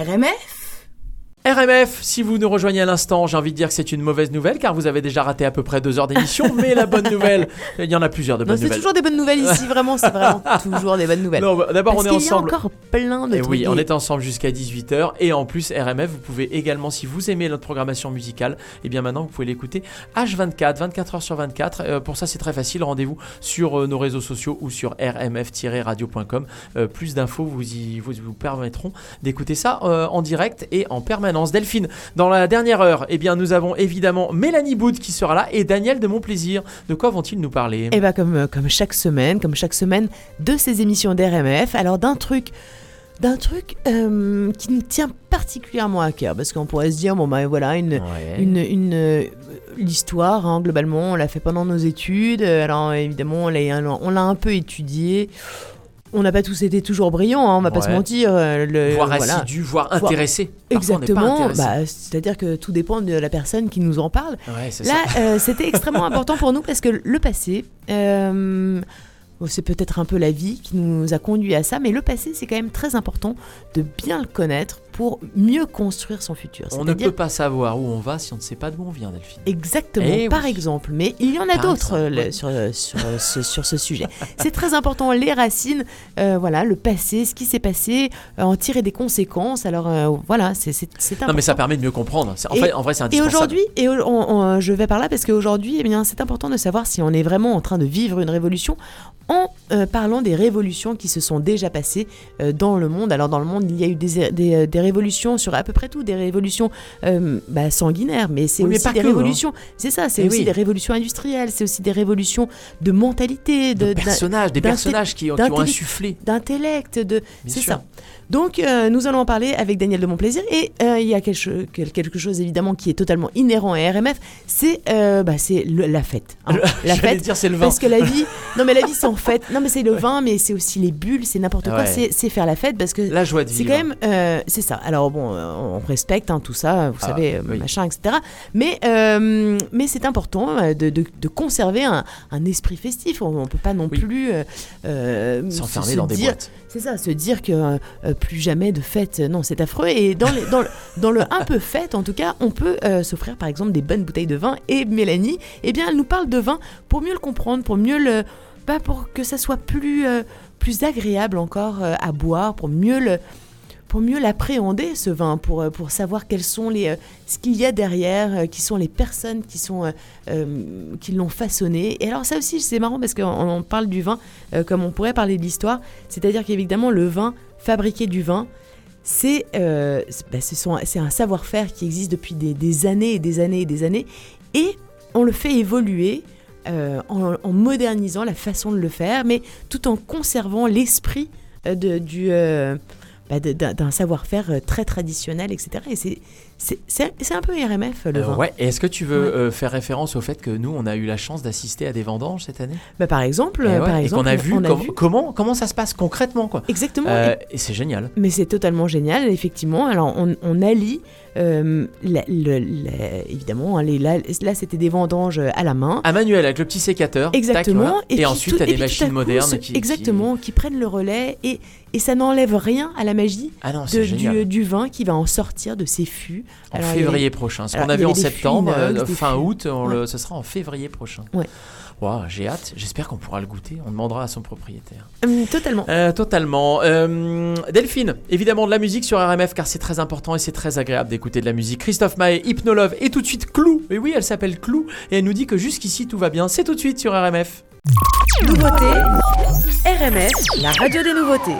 RMF RMF, si vous nous rejoignez à l'instant, j'ai envie de dire que c'est une mauvaise nouvelle car vous avez déjà raté à peu près deux heures d'émission. mais la bonne nouvelle, il y en a plusieurs de bonnes c'est nouvelles. toujours des bonnes nouvelles ici, vraiment, c'est vraiment toujours des bonnes nouvelles. Bah, D'abord, on est qu'il y a ensemble. encore plein de Et trucs. oui, on est ensemble jusqu'à 18h. Et en plus, RMF, vous pouvez également, si vous aimez notre programmation musicale, et bien maintenant, vous pouvez l'écouter H24, 24 heures sur 24. Euh, pour ça, c'est très facile. Rendez-vous sur euh, nos réseaux sociaux ou sur rmf-radio.com. Euh, plus d'infos vous, y, vous, vous permettront d'écouter ça en direct et en permanence. Delphine, dans la dernière heure, eh bien, nous avons évidemment Mélanie Boud qui sera là et Daniel de Monplaisir. De quoi vont-ils nous parler? Et bah comme, euh, comme chaque semaine, comme chaque semaine de ces émissions d'RMF, alors d'un truc, d'un truc euh, qui me tient particulièrement à cœur, parce qu'on pourrait se dire, bon bah voilà, une, Ouais. une, une, euh, l'histoire, hein, globalement, on l'a fait pendant nos études, alors évidemment, on l'a, on l'a un peu étudié, on n'a pas tous été toujours brillants, hein, on va pas se mentir. euh, le, Voire voilà. assidu, voire intéressé. Parfois, Exactement, bah, c'est-à-dire que tout dépend de la personne qui nous en parle. Ouais, Là, euh, c'était extrêmement important pour nous parce que le passé, euh, c'est peut-être un peu la vie qui nous a conduit à ça, mais le passé, c'est quand même très important de bien le connaître pour mieux construire son futur. On ne peut pas savoir où on va si on ne sait pas d'où on vient, Delphine. Exactement, Eh par oui. exemple. Mais il y en a d'autres euh, le- ouais. sur, euh, sur, ce, sur ce sujet. C'est très important, les racines, euh, voilà, le passé, ce qui s'est passé, euh, en tirer des conséquences. Alors euh, voilà, c'est important. Non, mais ça permet de mieux comprendre. En, Et- fait, en vrai, c'est Et indispensable. aujourd'hui, et on- on- je vais par là parce qu'aujourd'hui, eh bien, c'est important de savoir si on est vraiment en train de vivre une révolution en euh, parlant des révolutions qui se sont déjà passées euh, dans le monde. Alors dans le monde, il y a eu des, des, euh, des révolutions sur à peu près tout, des révolutions euh, bah, sanguinaires, mais c'est Oui, mais aussi pas des que, hein. révolutions. C'est ça, c'est aussi oui. des révolutions industrielles, c'est aussi des révolutions de mentalité, de personnages, des personnages qui, qui ont insufflé. d'intellect, de c'est ça. Donc nous allons en parler avec Daniel de Monplaisir et il y a quelque, cho- quel- quelque chose évidemment qui est totalement inhérent à RMF, c'est bah, c'est la fête. hein. La fête. dire, c'est le vin. Parce que la vie, non mais la vie c'est Non mais c'est le vin, mais c'est aussi les bulles, c'est n'importe quoi. Ouais. C'est faire la fête parce que La joie de c'est quand même, euh, c'est ça. Alors bon, euh, on respecte hein, tout ça, vous Ah, savez, oui. machin, etc. Mais, euh, mais c'est important de, de- de conserver un, un esprit festif. On, ne peut pas non Oui. plus euh, S'enfermer se dans des boîtes. c'est ça, se dire que plus jamais de fête, non, c'est affreux. Et dans, les- dans, le, dans le un peu fête, en tout cas, on peut s'offrir par exemple des bonnes bouteilles de vin. Et Mélanie, eh bien, elle nous parle de vin pour mieux le comprendre, pour mieux le. Pas pour que ça soit plus, euh, plus agréable encore euh, à boire, pour mieux. Pour mieux l'appréhender, ce vin, pour, euh, pour savoir quels sont les, ce qu'il y a derrière, qui sont les personnes qui, sont, qui l'ont façonné. Et alors ça aussi, c'est marrant parce qu'on on parle du vin comme on pourrait parler de l'histoire. C'est-à-dire qu'évidemment, le vin, fabriquer du vin, c'est bah, c'est un savoir-faire qui existe depuis des années et des années et des années. Et on le fait évoluer euh, en, modernisant la façon de le faire, mais tout en conservant l'esprit euh, euh, bah, d'un savoir-faire très traditionnel, etc. Et c'est- un peu RMF, le Euh, vin. ouais. Et est-ce que tu veux Ouais. euh, faire référence au fait que nous, on a eu la chance d'assister à des vendanges cette année? Bah, par exemple, Et, ouais, par et exemple, qu'on a vu, on a com- vu- comment comment ça se passe concrètement, quoi? Exactement. Euh, et c'est génial. Mais c'est totalement génial, effectivement. Alors, on, on allie, euh, la- le- la- évidemment, hein, les- là, là, c'était des vendanges à la main. À manuel avec le petit sécateur. Exactement. Et, ensuite, tu as et des à machines modernes qui. Exactement, qui... prennent le relais et, et ça n'enlève rien à la magie Ah non, de- du, du vin qui va en sortir de ses fûts. En Alors, a- février prochain. Ce qu'on en avait fûts septembre, euh, fin août, on Ouais. le, ce sera en février prochain. Ouais. Wow, J'ai hâte. J'espère qu'on pourra le goûter. On demandera à son propriétaire. Hum, totalement. Euh, totalement. Euh, Delphine, évidemment de la musique sur RMF car c'est très important et c'est très agréable d'écouter de la musique. Christophe Maé, Hypnolove et tout de suite Clou. Et oui, elle s'appelle Clou et elle nous dit que jusqu'ici tout va bien. C'est tout de suite sur RMF. Nouveauté RMF, la radio des nouveautés.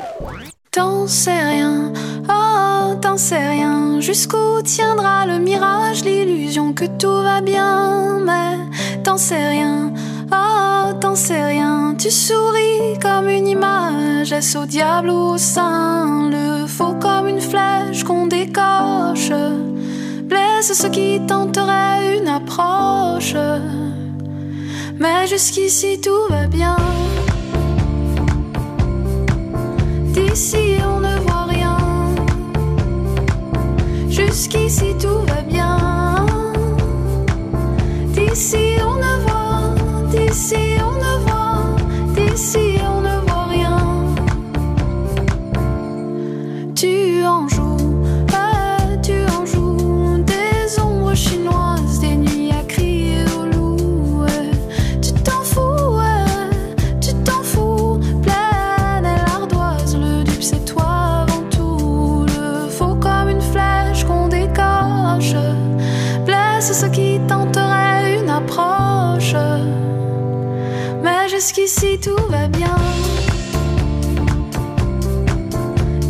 T'en sais rien, oh, t'en sais rien. Jusqu'où tiendra le mirage, l'illusion que tout va bien. Mais t'en sais rien, oh, t'en sais rien. Tu souris comme une image, est-ce au diable ou au saint? Le faux comme une flèche qu'on décoche. Blesse ce qui tenterait une approche. Mais jusqu'ici tout va bien. D'ici on ne voit. Jusqu'ici tout va bien. D'ici on ne voit, d'ici on ne voit, d'ici on ne voit jusqu'ici tout va bien.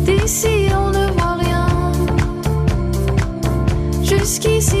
D'ici on ne voit rien. Jusqu'ici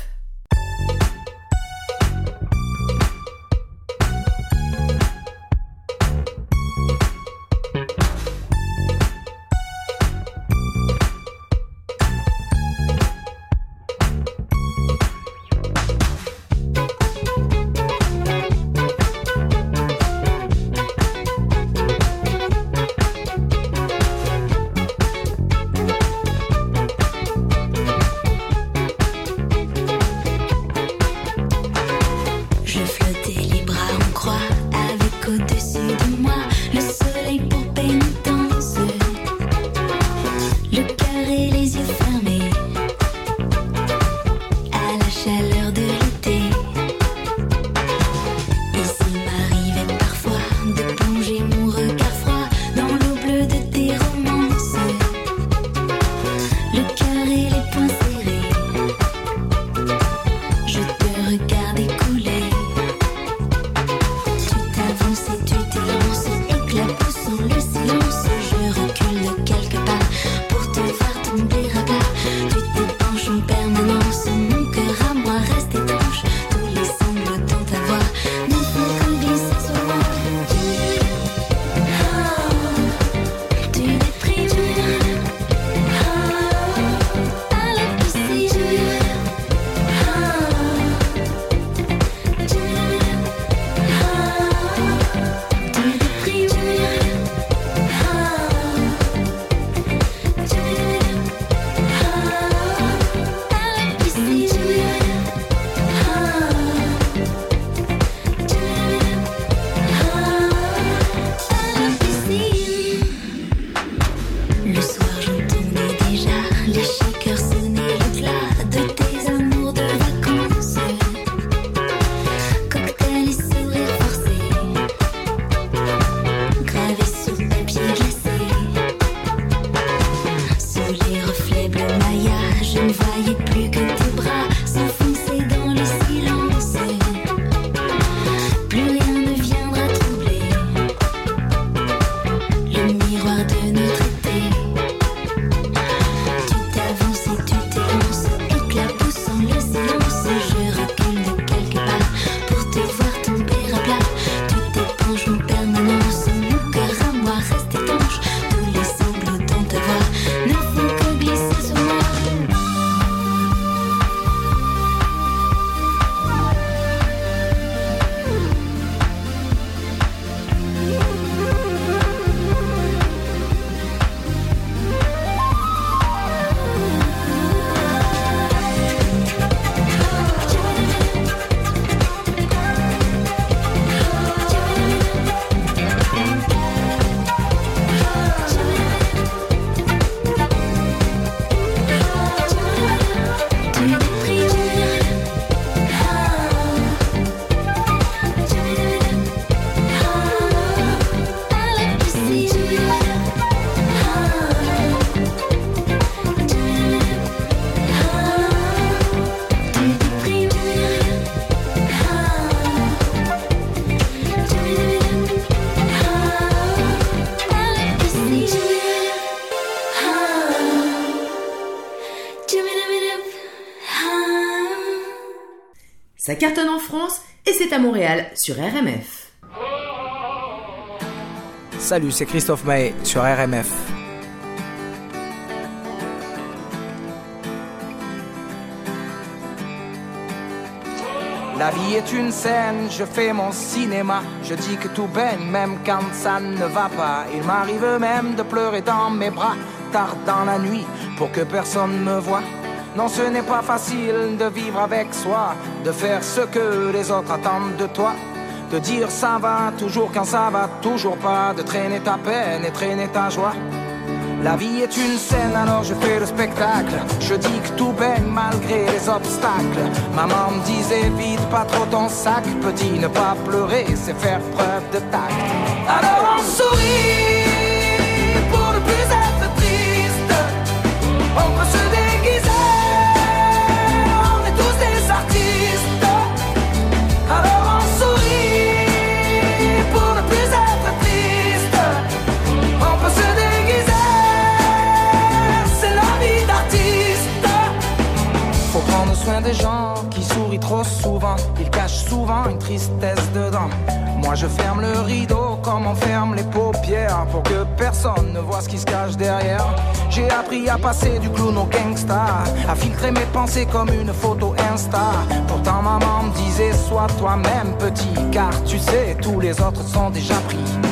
Cartonne en France et c'est à Montréal sur RMF. Salut, c'est Christophe May sur RMF. La vie est une scène, je fais mon cinéma. Je dis que tout baigne, même quand ça ne va pas. Il m'arrive même de pleurer dans mes bras, tard dans la nuit, pour que personne me voie. Non, ce n'est pas facile de vivre avec soi, de faire ce que les autres attendent de toi. De dire ça va toujours quand ça va toujours pas, de traîner ta peine et traîner ta joie. La vie est une scène, alors je fais le spectacle. Je dis que tout baigne malgré les obstacles. Maman me disait vite pas trop ton sac, petit, ne pas pleurer, c'est faire preuve de tact. Alors on sourit je ferme le rideau comme on ferme les paupières pour que personne ne voit ce qui se cache derrière. J'ai appris à passer du clown au gangsta, à filtrer mes pensées comme une photo Insta. Pourtant maman me disait sois toi-même petit, car tu sais tous les autres sont déjà pris.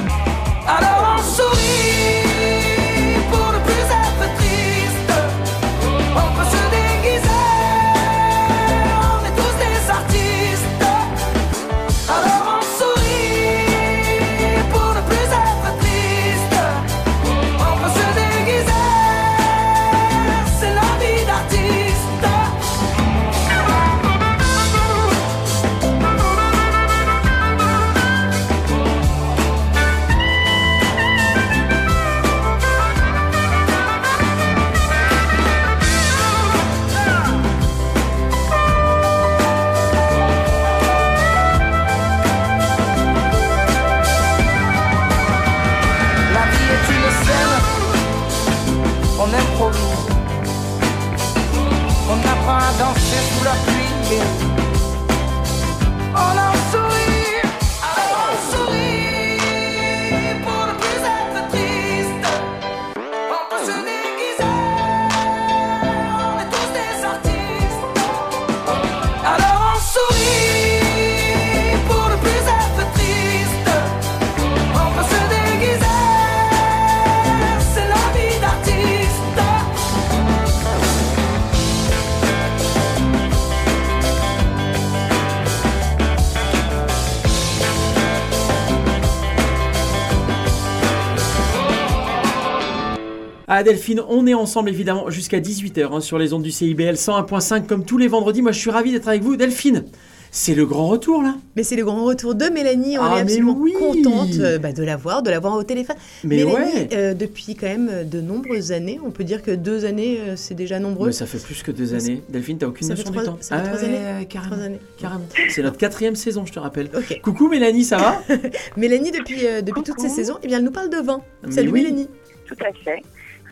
Ah Delphine, on est ensemble évidemment jusqu'à 18h sur les ondes du CIBL 101.5 comme tous les vendredis. Moi je suis ravi d'être avec vous. Delphine, c'est le grand retour là Mais c'est le grand retour de Mélanie, on Ah, est absolument oui. contente euh, bah, de la voir, de la voir au téléphone. Mais Mélanie, ouais euh, depuis quand même euh, de nombreuses années, on peut dire que deux années, euh, c'est déjà nombreux. Mais ça fait plus que deux années. Delphine, t'as aucune Ça notion trois- du temps ça fait trois ouais, années. carrément. Trois années. carrément. C'est notre quatrième saison, je te rappelle. Ok. Coucou Mélanie, ça va? Mélanie, depuis, euh, depuis toutes ces saisons, eh bien, elle nous parle de vin. Mais Salut oui. Mélanie. Tout à fait.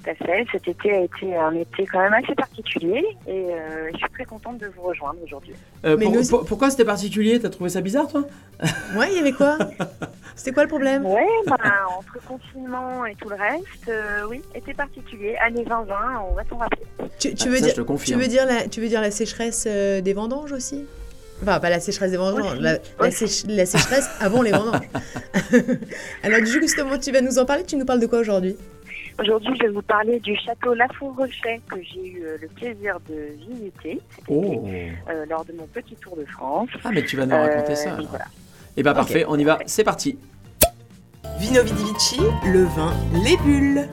Tout à fait. Cet été a été un été quand même assez particulier et euh, je suis très contente de vous rejoindre aujourd'hui. Euh, Mais pour- nous aussi- pour- Pourquoi c'était particulier? T'as trouvé ça bizarre toi? Ouais, il y avait quoi? C'était quoi le problème? Ouais, bah, entre confinement et tout le reste, euh, oui, été particulier. Année 2020, on va s'en rappeler. tu, tu Ah, veux ça, dire, je te tu, veux dire la, tu veux dire la sécheresse euh, des vendanges aussi? Enfin, pas la sécheresse des vendanges, la, la, aussi. sèche- la sécheresse avant les vendanges. Alors, justement, tu vas nous en parler. Tu nous parles de quoi aujourd'hui? Aujourd'hui, je vais vous parler du château Lafont-Rochet que j'ai eu euh, le plaisir de visiter Oh euh, lors de mon petit tour de France. Ah mais tu vas nous raconter Euh, ça. et alors. voilà. Eh ben parfait, on y va, c'est parti. Vino Vidi Vici, le vin, les bulles.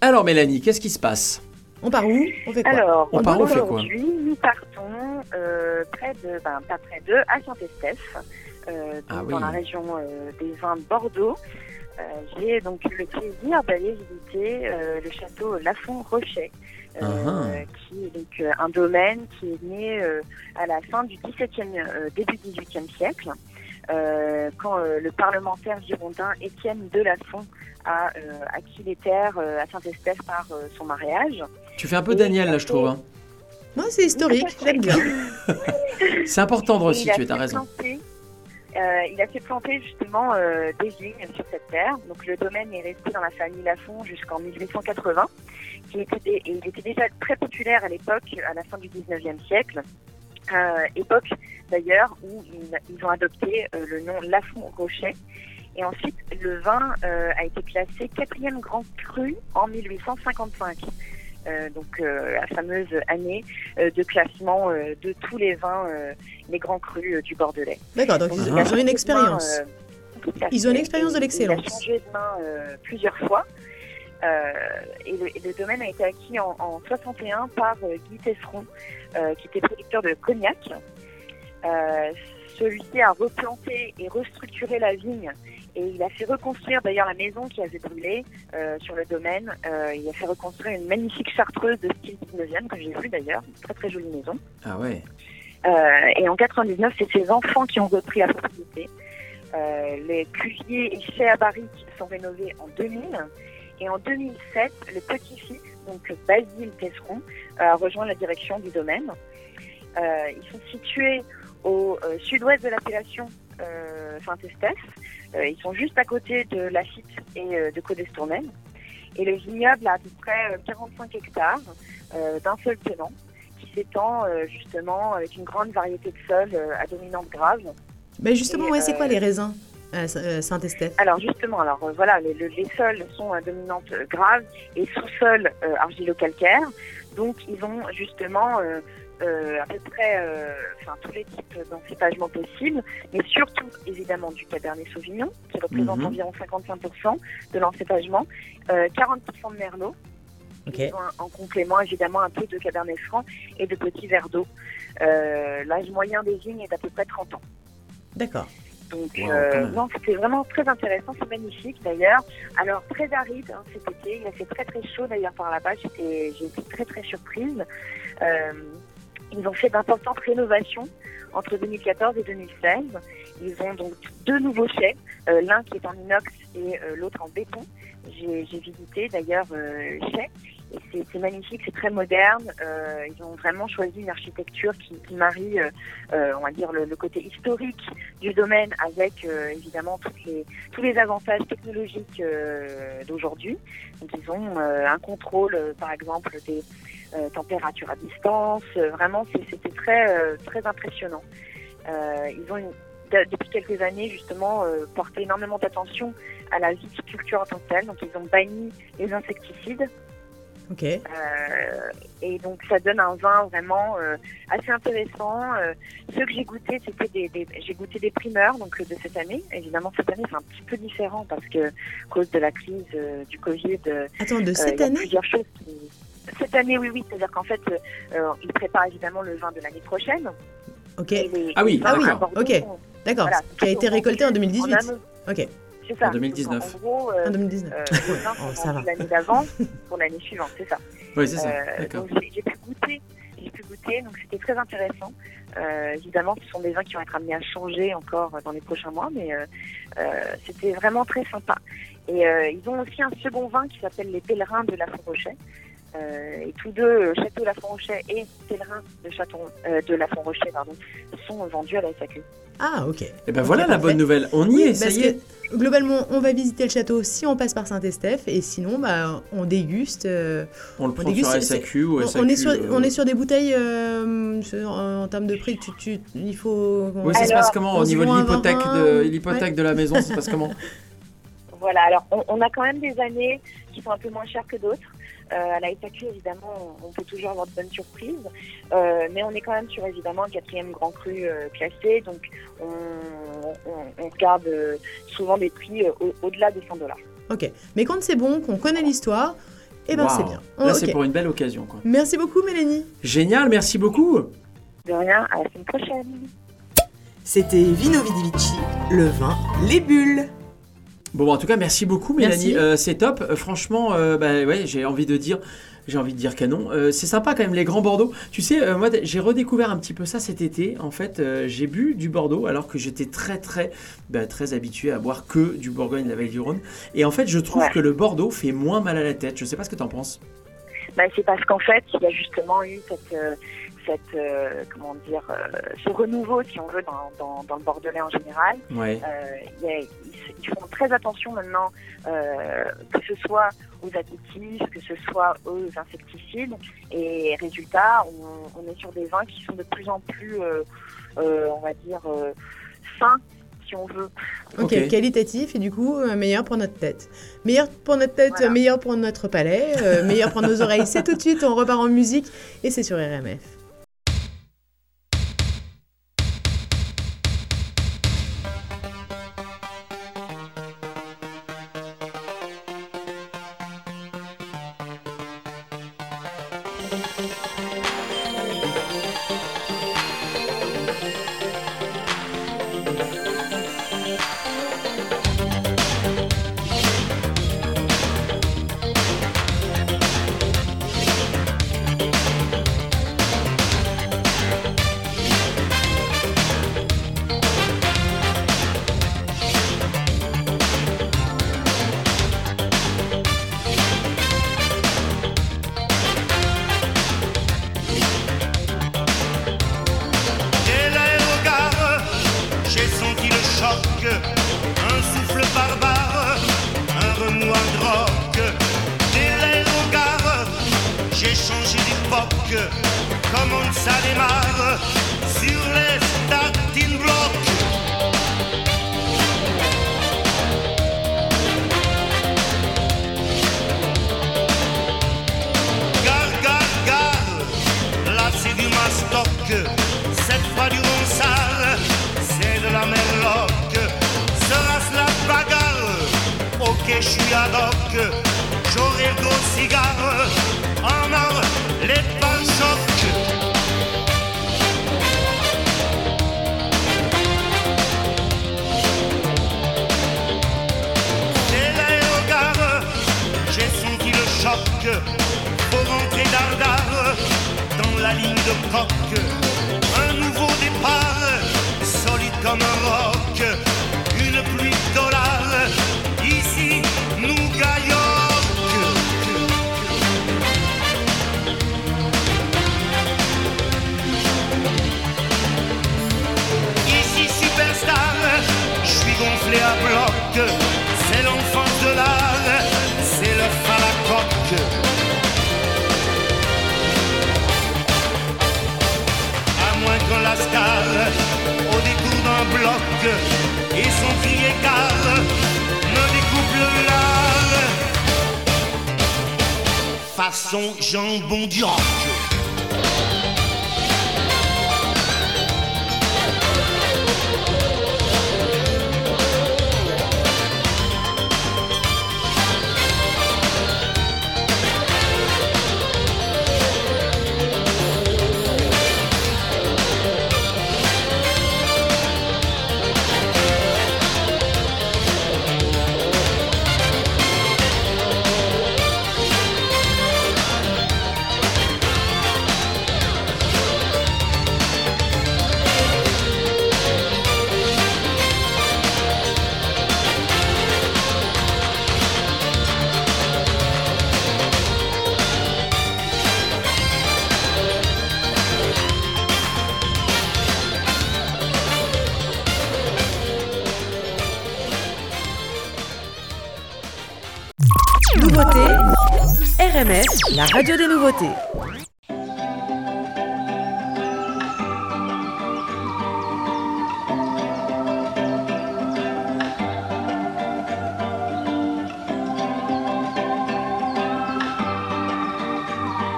Alors Mélanie, qu'est-ce qui se passe? On part où? On fait quoi? Alors, On part où, on fait quoi? aujourd'hui, nous partons euh, près de, ben, pas près de, à Saint-Estèphe, euh, donc Ah oui. dans la région euh, des vins de Bordeaux. Euh, J'ai donc eu le plaisir d'aller visiter euh, le château Lafont-Rochet, euh, Ah. qui est donc euh, un domaine qui est né euh, à la fin du XVIIe, euh, début XVIIIe siècle, euh, quand euh, le parlementaire girondin Étienne de Lafont a euh, acquis les terres euh, à Saint-Estèphe par euh, son mariage. Tu fais un peu Et Daniel là, je trouve. hein. Moi, c'est historique, j'aime bien. C'est important de resituer, t'as raison. Euh, il a fait planter justement euh, des vignes sur cette terre. Donc le domaine est resté dans la famille Lafont jusqu'en 1880. Qui était, dé- et il était déjà très populaire à l'époque, à la fin du 19e siècle. Euh, époque d'ailleurs où ils, ont adopté le nom Lafont Rocher. Et ensuite, le vin a été classé quatrième grand cru en 1855. Euh, donc euh, la fameuse année euh, de classement de tous les vins, les grands crus du Bordelais. D'accord, donc Donc, ils ils ont une expérience. main, Ils ont une expérience de l'excellence. Il a changé de main plusieurs fois. Et, le, et le domaine a été acquis en, en 61 par Guy Tesseron, qui était producteur de cognac. Celui-ci a replanté et restructuré la vigne et il a fait reconstruire d'ailleurs la maison qui avait brûlé euh, sur le domaine. Euh, il a fait reconstruire une magnifique chartreuse de style 19e que j'ai vue d'ailleurs, une très très jolie maison. Ah ouais. Euh, et en 99, c'est ses enfants qui ont repris la propriété. Les cuviers et chais à barriques sont rénovés en 2000. Et en 2007, le petit-fils, donc Basile Tesseron, a rejoint la direction du domaine. Ils sont situés au sud-ouest de l'appellation Saint-Estèphe. Euh, ils sont juste à côté de Lafitte et euh, de Codestornel. Et le vignoble a à peu près euh, 45 hectares euh, d'un seul tenant qui s'étend euh, justement avec une grande variété de sols euh, à dominante grave. Mais justement, ouais, c'est euh, quoi les raisins euh, Saint-Estèphe? Alors justement, alors euh, voilà, les, le- les sols sont à dominante euh, grave et sous-sol euh, argilo-calcaire. Donc ils ont justement euh, à peu près euh, enfin, tous les types d'encépagement possibles, mais surtout évidemment du Cabernet Sauvignon qui représente Mhm. environ 55% de l'encépagement, euh, 40% de Merlot. Ok. Ils ont un- en complément évidemment un peu de Cabernet Franc et de petits verres d'eau. Euh, L'âge moyen des vignes est d'à peu près 30 ans. D'accord. Donc, Wow, euh, non, c'était vraiment très intéressant, c'est magnifique d'ailleurs. Alors, très aride hein, cet été, il a fait très très chaud d'ailleurs par là-bas, j'étais j'ai été très très surprise. Euh, ils ont fait d'importantes rénovations entre 2014 et 2016. Ils ont donc deux nouveaux chais, euh, l'un qui est en inox et euh, l'autre en béton. J'ai visité d'ailleurs euh, et c'est- magnifique, c'est très moderne. Euh, ils ont vraiment choisi une architecture qui, marie, euh, euh, on va dire, le, côté historique du domaine avec évidemment tous les avantages technologiques d'aujourd'hui. Donc ils ont un contrôle, par exemple, des températures à distance. Vraiment, c'était très, très impressionnant. Ils ont depuis quelques années justement euh, porté énormément d'attention à la viticulture en. Donc ils ont banni les insecticides. Ok. Euh, et donc ça donne un vin vraiment euh, assez intéressant. Euh, ceux que j'ai goûté, c'était des, des- j'ai goûté des primeurs donc euh, de cette année. Évidemment cette année c'est un petit peu différent parce que à cause de la crise euh, du Covid, Attends, de cette il y a année plusieurs choses qui cette année oui oui c'est-à-dire qu'en fait ils préparent évidemment le vin de l'année prochaine. Ok. Les- Ah oui, ah oui, ok. D'accord. voilà, qui a été récolté en vendus 2018. amont. Ok. C'est ça. En 2019. Donc, En gros, euh, En 2019. euh, Oh, ça va. l'année d'avant pour l'année suivante, c'est ça. Oui, c'est ça. Euh, D'accord. j'ai pu goûter, j'ai pu goûter, donc c'était très intéressant. Euh, évidemment, ce sont des vins qui vont être amenés à changer encore dans les prochains mois, mais euh, euh, c'était vraiment très sympa. Et euh, ils ont aussi un second vin qui s'appelle les Pèlerins de la Font-Rocher. Euh, et tous deux, euh, Château La Font-Rocher et Pèlerins de, Château, euh, de La Font-Rocher, pardon, sont vendus à la SAQ. Ah, ok. Et ben Ok, voilà la parfait. bonne nouvelle. On y Oui, est, ça y est. que globalement, on va visiter le château si on passe par Saint-Estèphe, et sinon, bah, on déguste. euh, On le prend déguste, sur SAQ ou on, SAQ. on est sur, euh, on est sur des bouteilles euh, sur- en, en termes de prix. Tu, tu- il faut. Oui, ça se passe comment on au niveau de ouais. l'hypothèque de la maison, ça se passe comment? Voilà, alors on, on a quand même des années qui sont un peu moins chères que d'autres. Euh, à la SAQ, évidemment, on, on peut toujours avoir de bonnes surprises. Euh, mais on est quand même sur, évidemment, le quatrième grand cru euh, classé. Donc, on, on- on regarde euh, souvent des prix euh, au- au-delà des 100 dollars. Ok. Mais quand c'est bon, qu'on connaît l'histoire, eh ben c'est bien. Là, c'est pour une belle occasion. Quoi. Merci beaucoup, Mélanie. Génial, merci beaucoup. De rien, à la semaine prochaine. C'était Vino Vidivici, le vin, les bulles. Bon, en tout cas, merci beaucoup, Mélanie. Euh, c'est top. Euh, franchement, euh, bah, ouais, j'ai envie de dire. J'ai envie de dire canon. Euh, c'est sympa quand même les grands Bordeaux. Tu sais, euh, moi j'ai redécouvert un petit peu ça cet été. En fait, euh, j'ai bu du Bordeaux alors que j'étais très très bah, très habitué à boire que du Bourgogne, la Vallée du Rhône. Et en fait, je trouve Ouais. que le Bordeaux fait moins mal à la tête. Je sais pas ce que t'en penses. bah, C'est parce qu'en fait, il y a justement eu cette, euh, cette euh, comment dire, euh, ce renouveau, si on veut, dans, dans, dans le Bordelais en général. Ouais. Euh, il y a- ils, ils font très attention maintenant, euh, que ce soit aux additifs, que ce soit aux insecticides. Et résultat, on, on est sur des vins qui sont de plus en plus, euh, euh, on va dire, euh, sains, si on veut. Ok, Ok. qualitatif et du coup meilleur pour notre tête. Meilleur pour notre tête, Voilà. meilleur pour notre palais, euh, meilleur pour nos oreilles. C'est tout de suite, on repart en musique et c'est sur RMF. Faut rentrer dardard dans la ligne de coque. Un nouveau départ, solide comme un roc. Et son cri écart me découpe le lard. Façon jambon du roc. Nouveauté, RMF, la radio des nouveautés.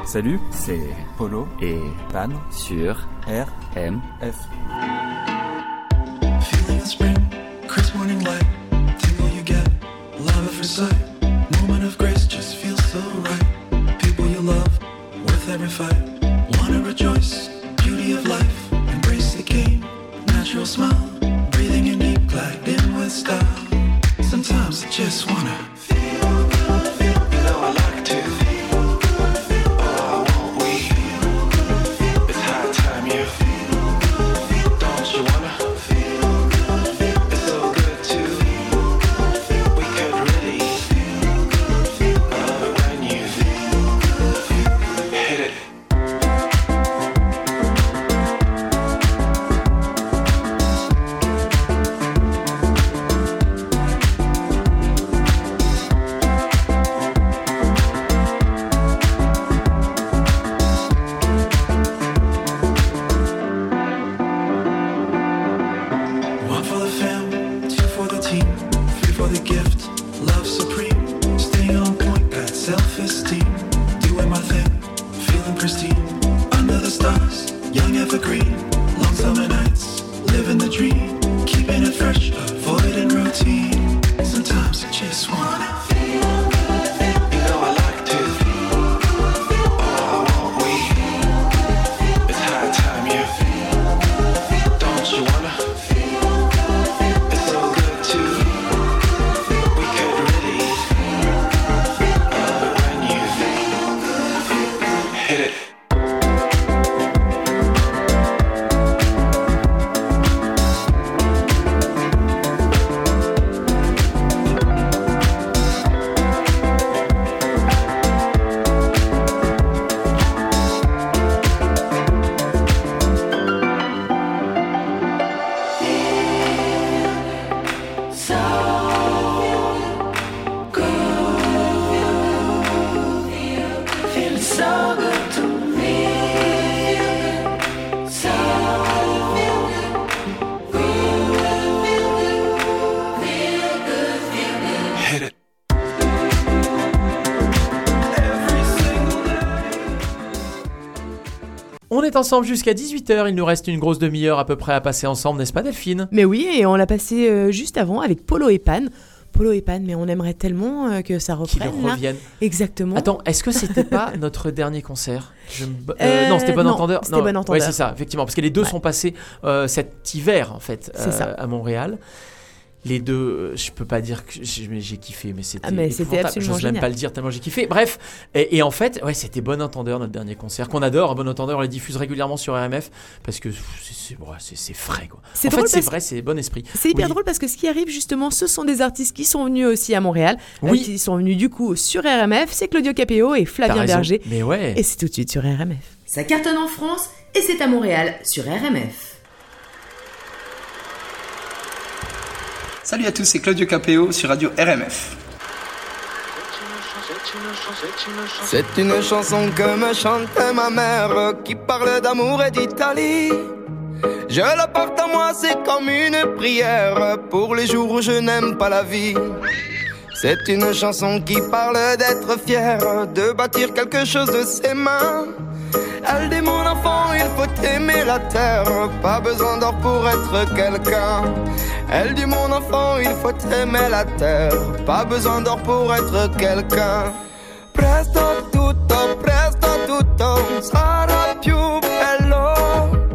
Salut, c'est Polo et Pan sur RMF. Ensemble jusqu'à 18h, il nous reste une grosse demi-heure à peu près à passer ensemble, n'est-ce pas Delphine? Mais oui, et on l'a passé euh, juste avant avec Polo et Pan. Polo et Pan, mais on aimerait tellement euh, que ça Qu'ils reprenne. là. reviennent. Exactement. Attends, est-ce que c'était pas notre dernier concert? Je me- Euh, Non, c'était Bon non, Entendeur. c'était Bon Entendeur. Ouais, c'est ça, effectivement, parce que les deux sont passés cet hiver en fait C'est euh, ça. Les deux, euh, je peux pas dire que j'ai kiffé, mais c'était Ah, mais c'était épouvantable. absolument J'ose même pas le dire tellement j'ai kiffé. Bref, et, et en fait, ouais, c'était Bon Entendeur notre dernier concert qu'on adore. Bon Entendeur, on les diffuse régulièrement sur RMF parce que c'est- frais quoi. C'est En drôle fait, c'est vrai, c'est bon esprit. C'est hyper Oui. drôle parce que ce qui arrive justement, ce sont des artistes qui sont venus aussi à Montréal, euh, Oui. qui sont venus du coup sur RMF, c'est Claudio Capéo et Flavien. Berger. Mais ouais. Et c'est tout de suite sur RMF. Ça cartonne en France et c'est à Montréal sur RMF. Salut à tous, c'est Claudio Capéo sur Radio RMF. C'est une chanson que me chantait ma mère qui parle d'amour et d'Italie. Je la porte à moi, c'est comme une prière pour les jours où je n'aime pas la vie. C'est une chanson qui parle d'être fier, de bâtir quelque chose de ses mains. Elle dit mon enfant, il faut aimer la terre, pas besoin d'or pour être quelqu'un. Elle dit mon enfant, il faut aimer la terre, pas besoin d'or pour être quelqu'un. Presto tutto, presto tutto sarà più bello.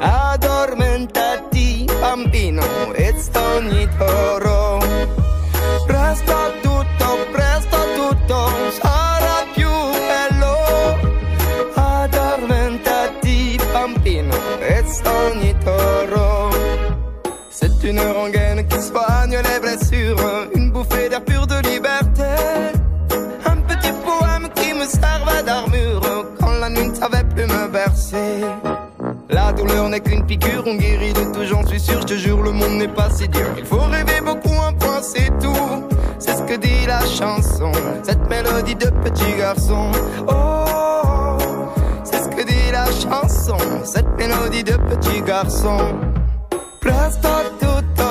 Addormentati bambino e toro. N'est qu'une piqûre, on guérit de tout, j'en suis sûr, je te jure, le monde n'est pas si dur. Il faut rêver beaucoup, un point, c'est tout. C'est ce que dit la chanson, cette mélodie de petit garçon. Oh, c'est ce que dit la chanson, cette mélodie de petit garçon. Presto tutto, presto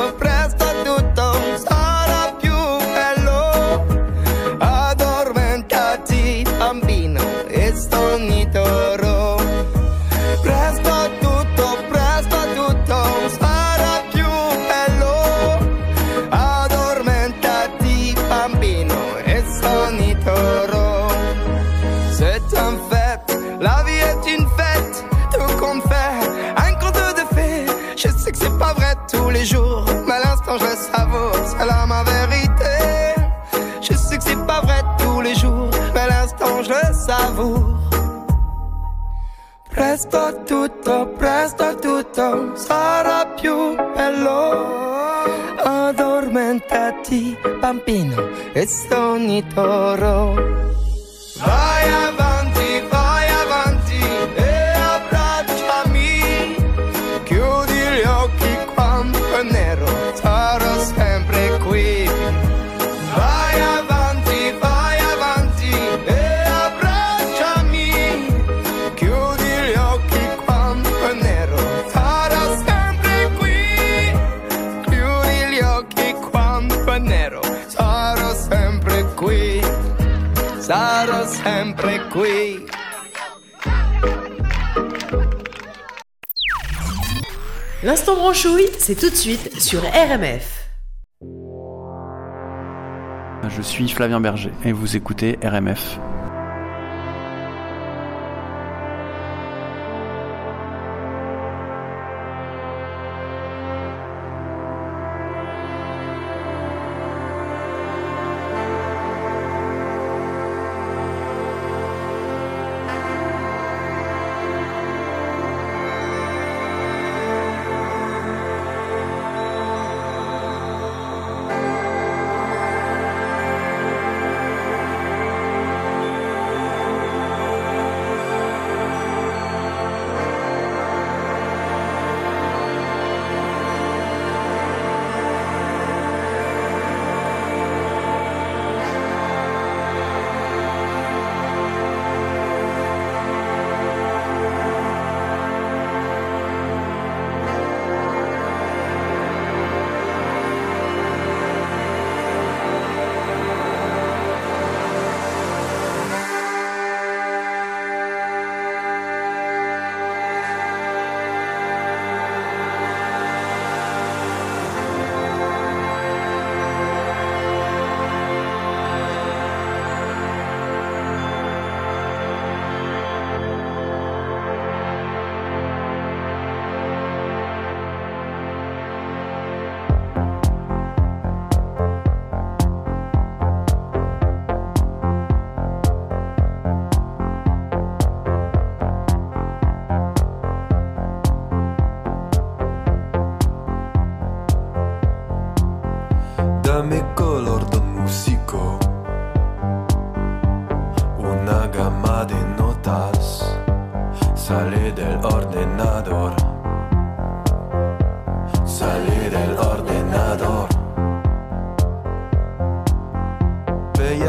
Presto tutto, presto tutto sarà più bello. Addormentati, bambino, e ogni toro. L'instant branchouille, c'est tout de suite sur RMF. Je suis Flavien Berger et vous écoutez RMF.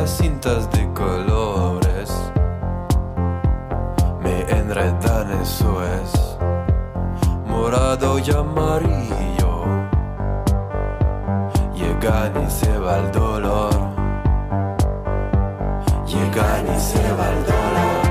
Cintas de colores me enredan, eso es morado y amarillo. Llegan y se va el dolor. Llegan y se va el dolor.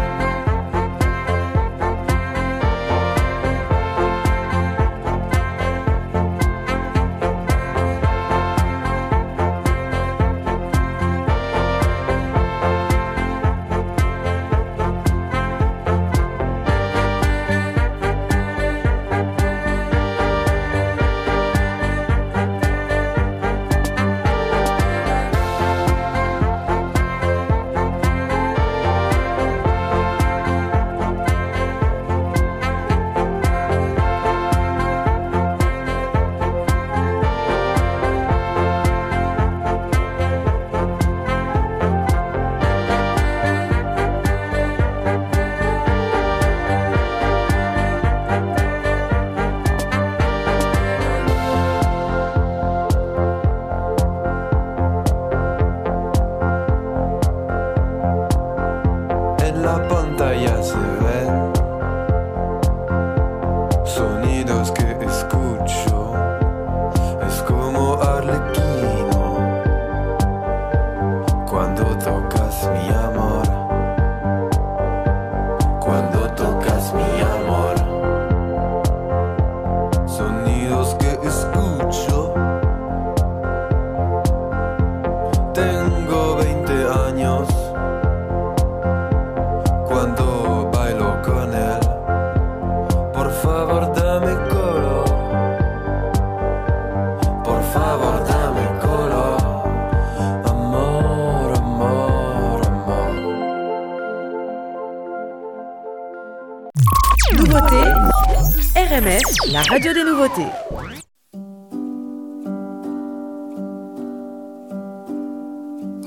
Radio des nouveautés.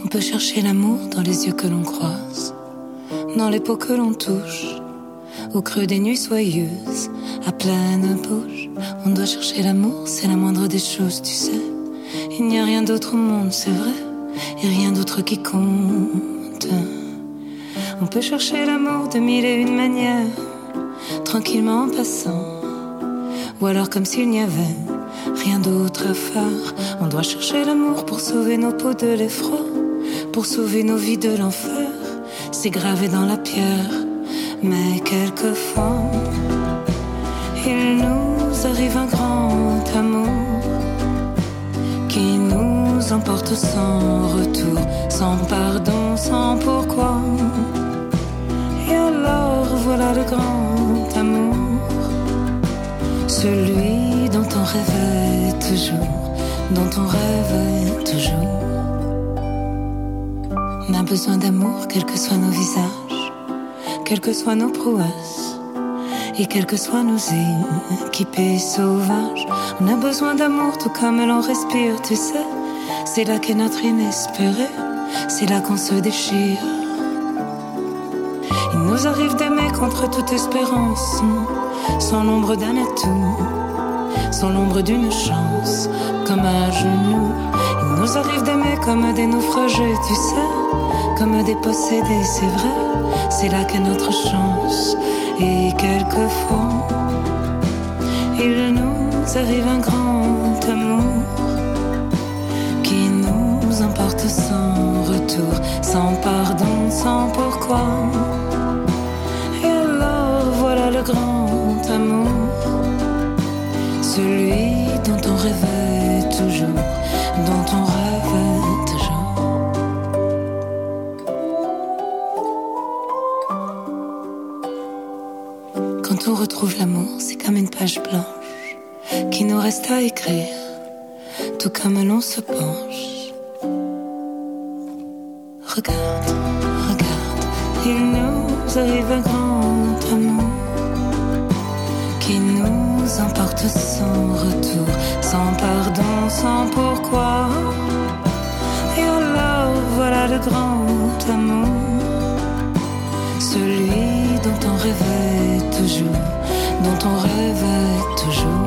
On peut chercher l'amour dans les yeux que l'on croise, dans les peaux que l'on touche, au creux des nuits soyeuses, à pleine bouche. On doit chercher l'amour, c'est la moindre des choses, tu sais. Il n'y a rien d'autre au monde, c'est vrai, et rien d'autre qui compte. On peut chercher l'amour de mille et une manières, tranquillement en passant, ou alors comme s'il n'y avait rien d'autre à faire. On doit chercher l'amour pour sauver nos peaux de l'effroi, pour sauver nos vies de l'enfer. C'est gravé dans la pierre, mais quelquefois, il nous arrive un grand amour qui nous emporte sans retour, sans pardon, sans pourquoi. Et alors voilà le grand amour, celui dont on rêvait toujours, dont on rêvait toujours. On a besoin d'amour, quels que soient nos visages, quelles que soient nos prouesses, et quels que soient nos équipés sauvages. On a besoin d'amour, tout comme l'on respire, tu sais. C'est là qu'est notre inespéré, c'est là qu'on se déchire. Il nous arrive d'aimer contre toute espérance, sans l'ombre d'un atout, sans l'ombre d'une chance, comme à genoux. Il nous arrive d'aimer comme des naufragés, tu sais, comme des possédés, c'est vrai. C'est là qu'est notre chance, et quelquefois, il nous arrive un grand amour qui nous emporte sans retour, sans pardon, sans pourquoi. Et alors voilà le grand celui dont on rêvait toujours, dont on rêvait toujours. Quand on retrouve l'amour, c'est comme une page blanche qui nous reste à écrire, tout comme l'on se penche. Regarde, regarde, il nous arrive un grand nous emporte sans retour, sans pardon, sans pourquoi. Et alors voilà le grand amour, celui dont on rêvait toujours, dont on rêvait toujours.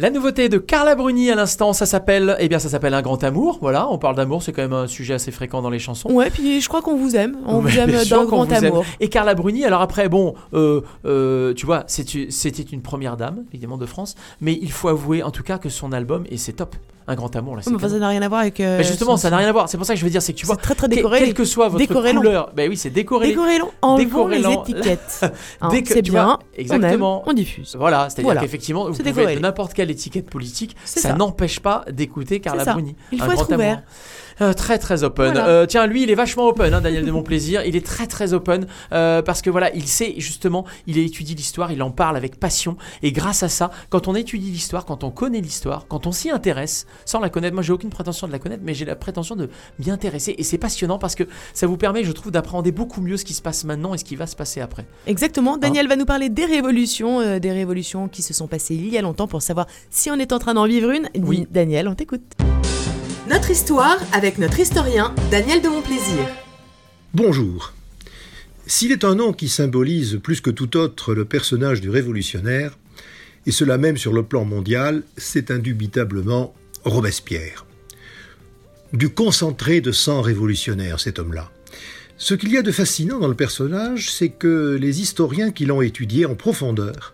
La nouveauté de Carla Bruni à l'instant, ça s'appelle, eh bien, ça s'appelle Un grand amour. Voilà, on parle d'amour, c'est quand même un sujet assez fréquent dans les chansons. Ouais, puis je crois qu'on vous aime. On Ouais, vous aime d'un grand vous aime. amour. Et Carla Bruni, alors après, bon, euh, euh, tu vois, c'était une première dame, évidemment, de France, mais il faut avouer en tout cas que son album, et c'est top, Un grand amour, là, Mais canon. ça n'a rien à voir avec. euh, Bah, justement, ça n'a rien à voir. C'est pour ça que je veux dire, c'est que tu vois, très très décoré. quelle que soit votre couleur, bah oui, c'est décoré. Décorrélon. Enlevons les étiquettes. Hein, Dès que- c'est bien, vois, on exactement. aime, on diffuse. Voilà, c'est-à-dire Voilà. qu'effectivement, vous pouvez décorrélé. être de n'importe quelle étiquette politique, ça, ça. n'empêche pas d'écouter Carla. Bruni. Il Un faut être grand ouvert. amour. Euh, très très open. Voilà. Euh, tiens, lui, il est vachement open, hein, Daniel de mon plaisir. Il est très très open euh, parce que voilà, il sait justement, il étudie l'histoire, il en parle avec passion. Et grâce à ça, quand on étudie l'histoire, quand on connaît l'histoire, quand on s'y intéresse, sans la connaître, moi j'ai aucune prétention de la connaître, mais j'ai la prétention de m'y intéresser. Et c'est passionnant parce que ça vous permet, je trouve, d'appréhender beaucoup mieux ce qui se passe maintenant et ce qui va se passer après. Exactement. Daniel Hein va nous parler des révolutions, des révolutions qui se sont passées il y a longtemps pour savoir si on est en train d'en vivre une. Oui. Daniel, on t'écoute. Notre histoire avec notre historien Daniel de Montplaisir. Bonjour. S'il est un nom qui symbolise plus que tout autre le personnage du révolutionnaire, et cela même sur le plan mondial, c'est indubitablement Robespierre. Du concentré de sang révolutionnaire, cet homme-là. Ce qu'il y a de fascinant dans le personnage, c'est que les historiens qui l'ont étudié en profondeur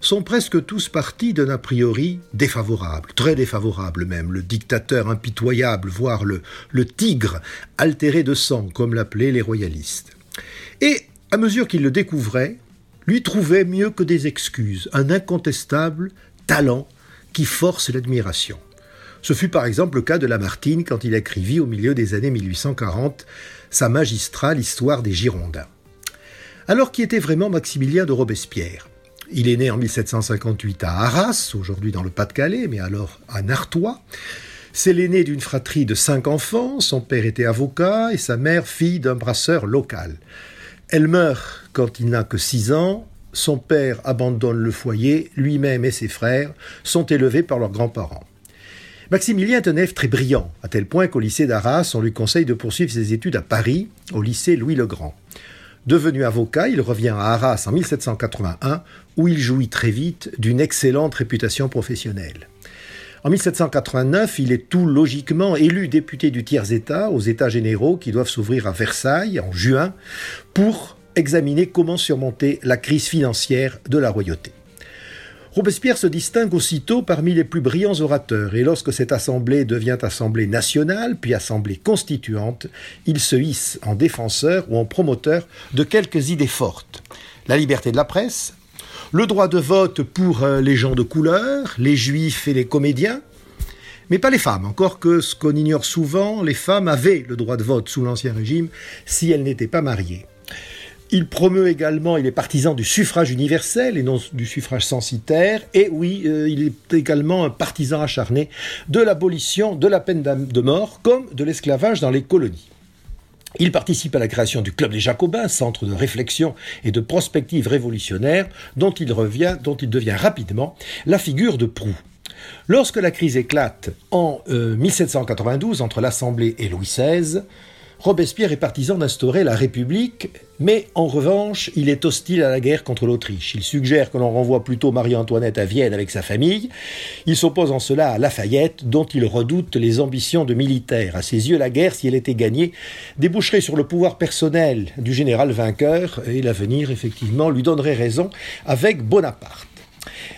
sont presque tous partis d'un a priori défavorable, très défavorable même, le dictateur impitoyable, voire le, le tigre altéré de sang, comme l'appelaient les royalistes. Et, à mesure qu'il le découvrait, lui trouvait mieux que des excuses, un incontestable talent qui force l'admiration. Ce fut par exemple le cas de Lamartine quand il écrivit au milieu des années 1840 sa magistrale Histoire des Girondins. Alors qui était vraiment Maximilien de Robespierre? Il est né en 1758 à Arras, aujourd'hui dans le Pas-de-Calais, mais alors à Nartois. C'est l'aîné d'une fratrie de cinq enfants, son père était avocat et sa mère fille d'un brasseur local. Elle meurt quand il n'a que six ans, son père abandonne le foyer, lui-même et ses frères sont élevés par leurs grands-parents. Maximilien est un élève très brillant, à tel point qu'au lycée d'Arras, on lui conseille de poursuivre ses études à Paris, au lycée Louis le Grand. Devenu avocat, il revient à Arras en 1781, où il jouit très vite d'une excellente réputation professionnelle. En 1789, il est tout logiquement élu député du tiers-État aux États généraux qui doivent s'ouvrir à Versailles en juin pour examiner comment surmonter la crise financière de la royauté. Robespierre se distingue aussitôt parmi les plus brillants orateurs, et lorsque cette assemblée devient assemblée nationale, puis assemblée constituante, il se hisse en défenseur ou en promoteur de quelques idées fortes. La liberté de la presse, le droit de vote pour euh, les gens de couleur, les juifs et les comédiens, mais pas les femmes, encore que ce qu'on ignore souvent, les femmes avaient le droit de vote sous l'Ancien Régime si elles n'étaient pas mariées. Il promeut également, il est partisan du suffrage universel et non du suffrage censitaire. Et oui, euh, il est également un partisan acharné de l'abolition de la peine de mort comme de l'esclavage dans les colonies. Il participe à la création du Club des Jacobins, centre de réflexion et de prospective révolutionnaire, dont il, devient rapidement la figure de proue. Lorsque la crise éclate en euh, 1792 entre l'Assemblée et Louis XVI, Robespierre est partisan d'instaurer la République, mais en revanche, il est hostile à la guerre contre l'Autriche. Il suggère que l'on renvoie plutôt Marie-Antoinette à Vienne avec sa famille. Il s'oppose en cela à Lafayette, dont il redoute les ambitions de militaire. À ses yeux, la guerre, si elle était gagnée, déboucherait sur le pouvoir personnel du général vainqueur, et l'avenir, effectivement, lui donnerait raison avec Bonaparte.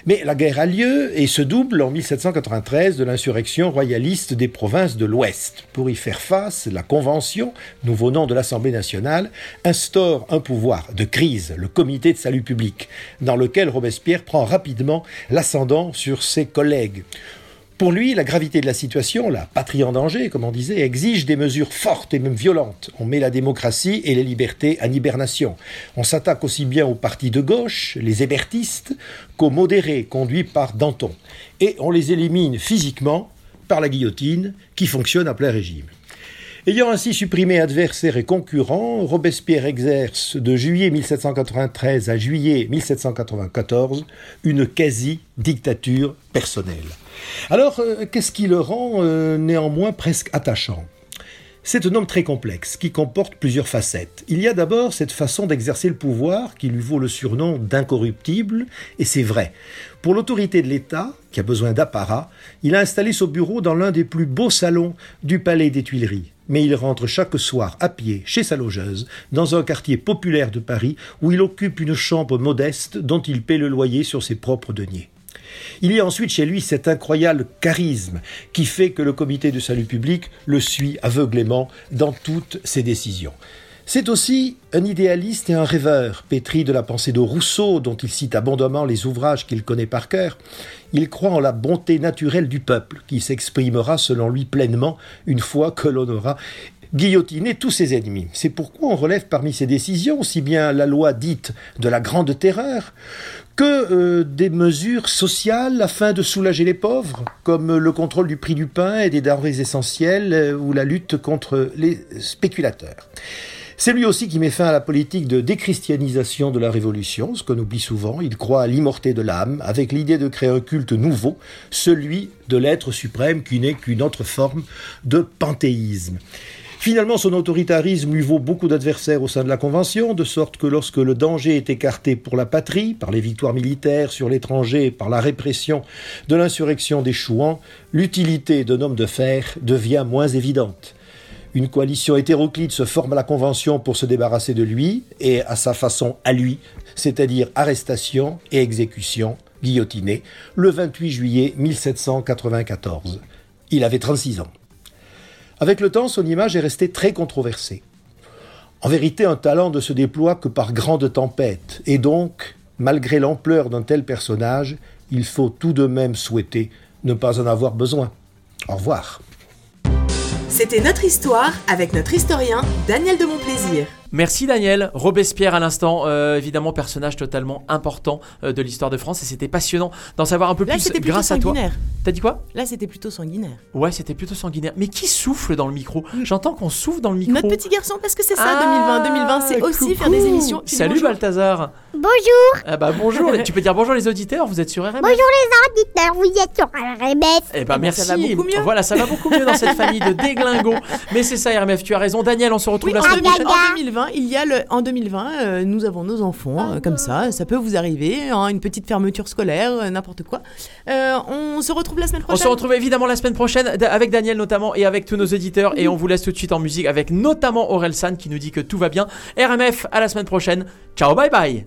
Mais la guerre a lieu et se double en 1793 de l'insurrection royaliste des provinces de l'Ouest. Pour y faire face, la Convention, nouveau nom de l'Assemblée nationale, instaure un pouvoir de crise, le Comité de salut public, dans lequel Robespierre prend rapidement l'ascendant sur ses collègues. Pour lui, la gravité de la situation, la patrie en danger, comme on disait, exige des mesures fortes et même violentes. On met la démocratie et les libertés en hibernation. On s'attaque aussi bien aux partis de gauche, les hébertistes, qu'aux modérés conduits par Danton. Et on les élimine physiquement par la guillotine qui fonctionne à plein régime. Ayant ainsi supprimé adversaires et concurrents, Robespierre exerce de juillet 1793 à juillet 1794 une quasi-dictature personnelle. Alors, euh, qu'est-ce qui le rend euh, néanmoins presque attachant? C'est un homme très complexe qui comporte plusieurs facettes. Il y a d'abord cette façon d'exercer le pouvoir qui lui vaut le surnom d'incorruptible, et c'est vrai. Pour l'autorité de l'État, qui a besoin d'apparat, il a installé son bureau dans l'un des plus beaux salons du palais des Tuileries. Mais il rentre chaque soir à pied chez sa logeuse, dans un quartier populaire de Paris, où il occupe une chambre modeste dont il paie le loyer sur ses propres deniers. Il y a ensuite chez lui cet incroyable charisme qui fait que le comité de salut public le suit aveuglément dans toutes ses décisions. C'est aussi un idéaliste et un rêveur, pétri de la pensée de Rousseau, dont il cite abondamment les ouvrages qu'il connaît par cœur. Il croit en la bonté naturelle du peuple, qui s'exprimera selon lui pleinement une fois que l'on aura guillotiner tous ses ennemis. C'est pourquoi on relève parmi ses décisions aussi bien la loi dite de la grande terreur que euh, des mesures sociales afin de soulager les pauvres, comme le contrôle du prix du pain et des denrées essentielles euh, ou la lutte contre les spéculateurs. C'est lui aussi qui met fin à la politique de déchristianisation de la Révolution, ce qu'on oublie souvent. Il croit à l'immorté de l'âme, avec l'idée de créer un culte nouveau, celui de l'être suprême qui n'est qu'une autre forme de panthéisme. Finalement, son autoritarisme lui vaut beaucoup d'adversaires au sein de la Convention, de sorte que lorsque le danger est écarté pour la patrie, par les victoires militaires sur l'étranger, par la répression de l'insurrection des Chouans, l'utilité d'un homme de fer devient moins évidente. Une coalition hétéroclite se forme à la Convention pour se débarrasser de lui, et à sa façon à lui, c'est-à-dire arrestation et exécution, guillotiné, le 28 juillet 1794. Il avait 36 ans. Avec le temps, son image est restée très controversée. En vérité, un talent ne se déploie que par grandes tempêtes, et donc, malgré l'ampleur d'un tel personnage, il faut tout de même souhaiter ne pas en avoir besoin. Au revoir. C'était notre histoire avec notre historien Daniel de Montplaisir. Merci Daniel. Robespierre à l'instant, euh, évidemment personnage totalement important euh, de l'histoire de France et c'était passionnant d'en savoir un peu Là, plus c'était plutôt grâce à toi. sanguinaire. T'as dit quoi? Là, c'était plutôt sanguinaire. Ouais, c'était plutôt sanguinaire. Mais qui souffle dans le micro? J'entends qu'on souffle dans le micro. Notre petit garçon, parce que c'est ça, Ah, 2020. 2020, c'est aussi coucou. faire des émissions. Tu Salut bonjour. Balthazar. Bonjour. Ah bah bonjour. tu peux dire bonjour les auditeurs. Vous êtes sur RMF. Bonjour les auditeurs, vous êtes sur RMF. Eh ben merci. ça va beaucoup mieux. Voilà, ça va beaucoup mieux dans cette famille de déglingos. Mais c'est ça RMF, tu as raison. Daniel, on se retrouve Oui, la semaine prochaine. en 2020, il y a le, en 2020, euh, nous avons nos enfants, euh, comme ça, ça peut vous arriver, hein, une petite fermeture scolaire, euh, n'importe quoi. On se retrouve la semaine On prochaine. se retrouve évidemment la semaine prochaine avec Daniel notamment et avec tous nos auditeurs et on vous laisse tout de suite en musique avec notamment Aurel San qui nous dit que tout va bien. RMF à la semaine prochaine. Ciao bye bye.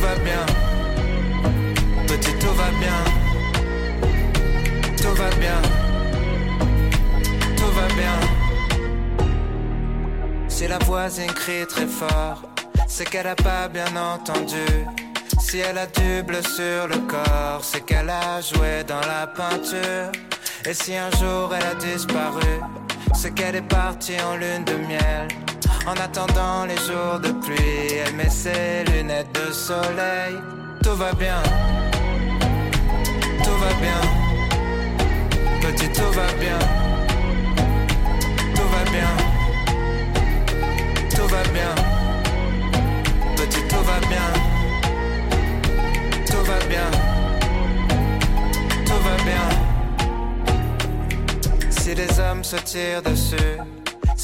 va bien. Petit, tout va bien, tout va bien, tout va bien. Si la voisine crie très fort, c'est qu'elle a pas bien entendu. Si elle a du bleu sur le corps, c'est qu'elle a joué dans la peinture. Et si un jour elle a disparu, c'est qu'elle est partie en lune de miel. En attendant les jours de pluie, elle met ses lunettes de soleil. Tout va bien, tout va bien.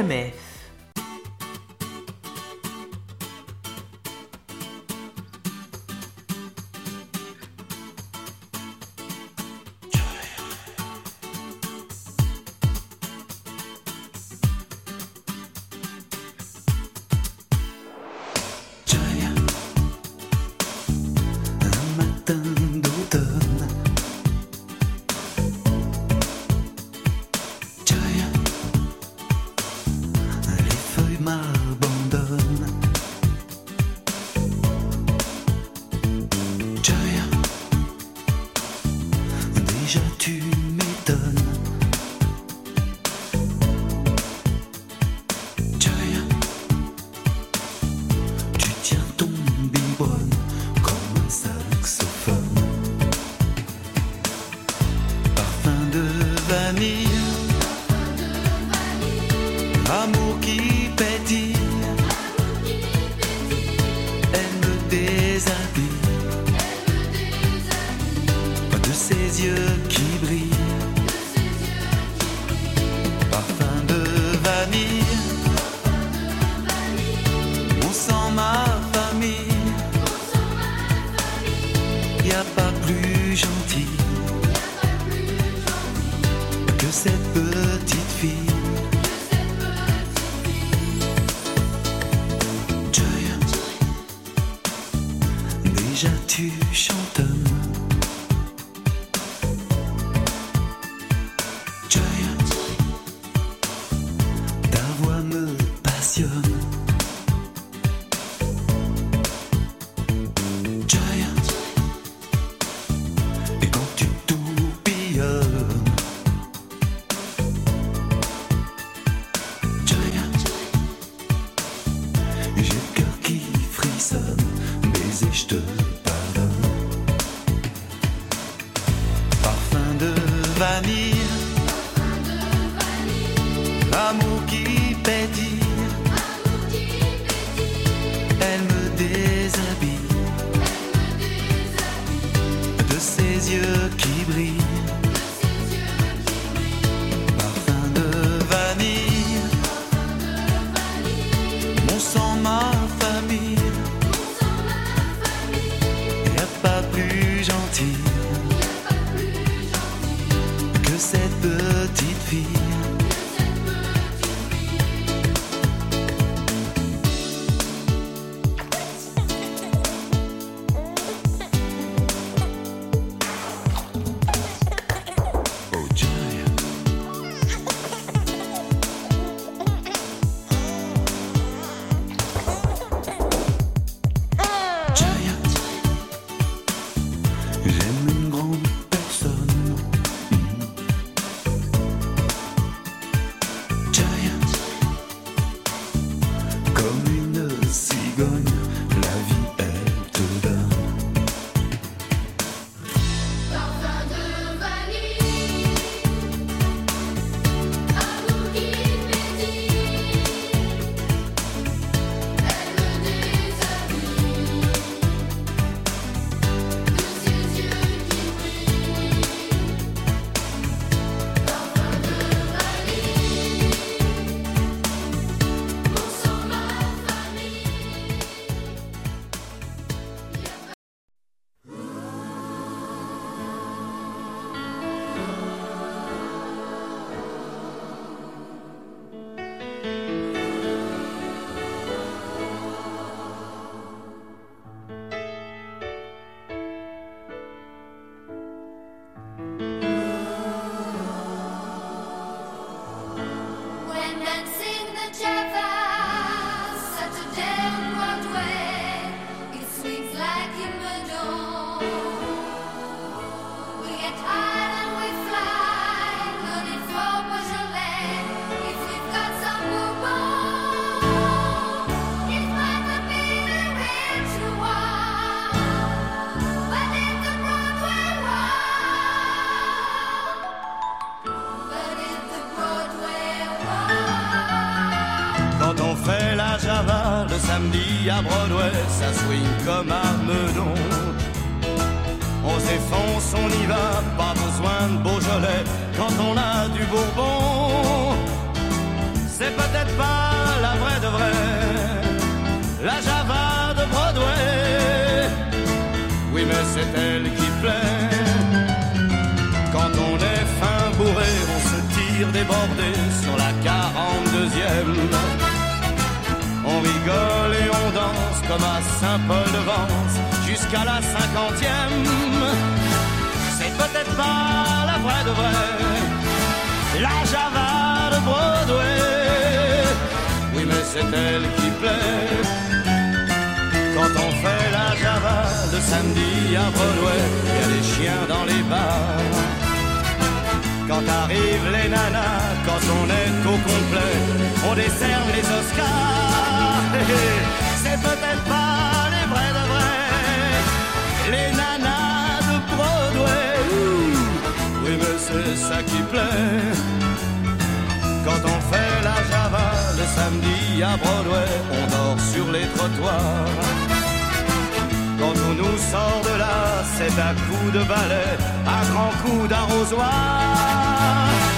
RMF. time. C'est ça qui plaît. Quand on fait la Java le samedi à Broadway, on dort sur les trottoirs. Quand on nous sort de là, c'est à coups de balai, à grands coups d'arrosoir.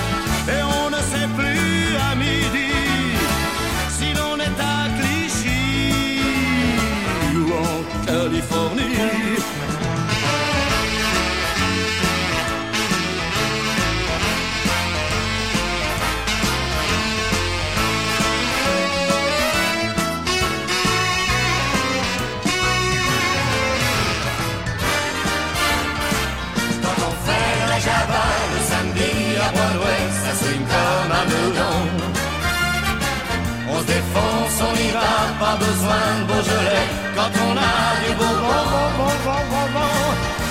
On y va, pas besoin de Beaujolais. Quand on a du bourbon, bon, bon, bon, bon, bon,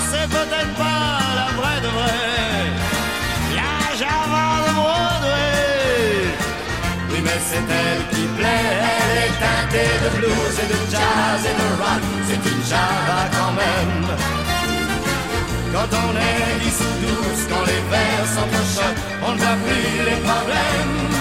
c'est peut-être pas la vraie de vraie. La java de Broadway. Oui, mais c'est elle qui plaît, elle est teintée de blues et de jazz et de rock. C'est une java quand même. Quand on est 10 ou 12, quand les vers s'entrechoquent, on ne voit plus les problèmes.